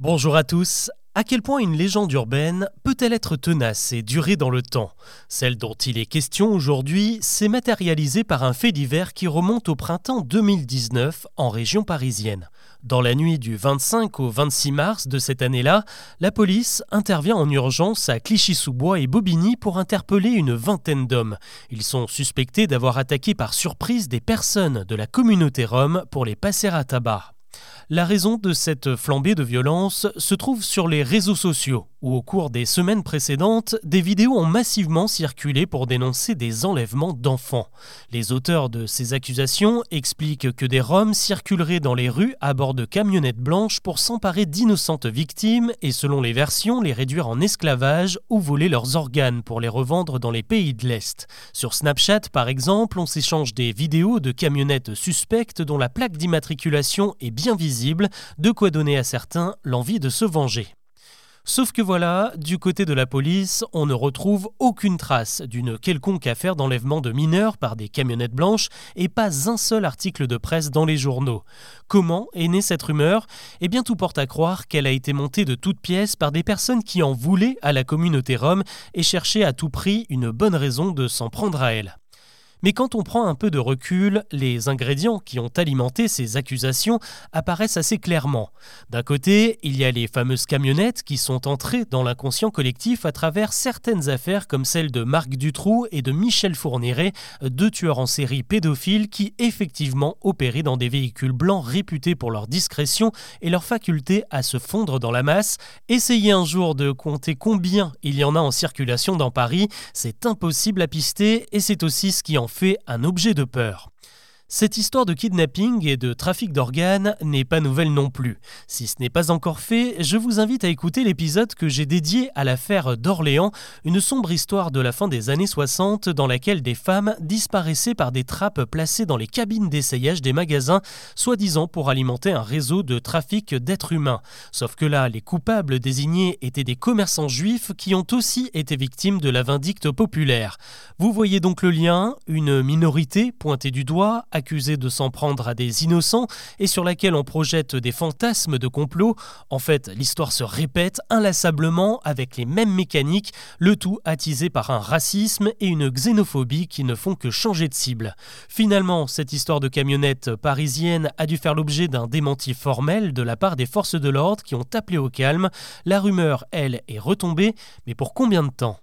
Bonjour à tous. À quel point une légende urbaine peut-elle être tenace et durer dans le temps? Celle dont il est question aujourd'hui s'est matérialisée par un fait divers qui remonte au printemps 2019 en région parisienne. Dans la nuit du 25 au 26 mars de cette année-là, la police intervient en urgence à Clichy-sous-Bois et Bobigny pour interpeller une vingtaine d'hommes. Ils sont suspectés d'avoir attaqué par surprise des personnes de la communauté rome pour les passer à tabac. La raison de cette flambée de violence se trouve sur les réseaux sociaux au cours des semaines précédentes, des vidéos ont massivement circulé pour dénoncer des enlèvements d'enfants. Les auteurs de ces accusations expliquent que des Roms circuleraient dans les rues à bord de camionnettes blanches pour s'emparer d'innocentes victimes et selon les versions les réduire en esclavage ou voler leurs organes pour les revendre dans les pays de l'Est. Sur Snapchat par exemple, on s'échange des vidéos de camionnettes suspectes dont la plaque d'immatriculation est bien visible, de quoi donner à certains l'envie de se venger. Sauf que voilà, du côté de la police, on ne retrouve aucune trace d'une quelconque affaire d'enlèvement de mineurs par des camionnettes blanches et pas un seul article de presse dans les journaux. Comment est née cette rumeur? Eh bien tout porte à croire qu'elle a été montée de toutes pièces par des personnes qui en voulaient à la communauté rome et cherchaient à tout prix une bonne raison de s'en prendre à elle. Mais quand on prend un peu de recul, les ingrédients qui ont alimenté ces accusations apparaissent assez clairement. D'un côté, il y a les fameuses camionnettes qui sont entrées dans l'inconscient collectif à travers certaines affaires comme celle de Marc Dutroux et de Michel Fourniret, deux tueurs en série pédophiles qui effectivement opéraient dans des véhicules blancs réputés pour leur discrétion et leur faculté à se fondre dans la masse. Essayez un jour de compter combien il y en a en circulation dans Paris, c'est impossible à pister et c'est aussi ce qui en fait un objet de peur. Cette histoire de kidnapping et de trafic d'organes n'est pas nouvelle non plus. Si ce n'est pas encore fait, je vous invite à écouter l'épisode que j'ai dédié à l'affaire d'Orléans, une sombre histoire de la fin des années 60 dans laquelle des femmes disparaissaient par des trappes placées dans les cabines d'essayage des magasins, soi-disant pour alimenter un réseau de trafic d'êtres humains. Sauf que là, les coupables désignés étaient des commerçants juifs qui ont aussi été victimes de la vindicte populaire. Vous voyez donc le lien, une minorité pointée du doigt, accusée de s'en prendre à des innocents et sur laquelle on projette des fantasmes de complot. En fait, l'histoire se répète inlassablement avec les mêmes mécaniques, le tout attisé par un racisme et une xénophobie qui ne font que changer de cible. Finalement, cette histoire de camionnette parisienne a dû faire l'objet d'un démenti formel de la part des forces de l'ordre qui ont appelé au calme. La rumeur, elle, est retombée, mais pour combien de temps?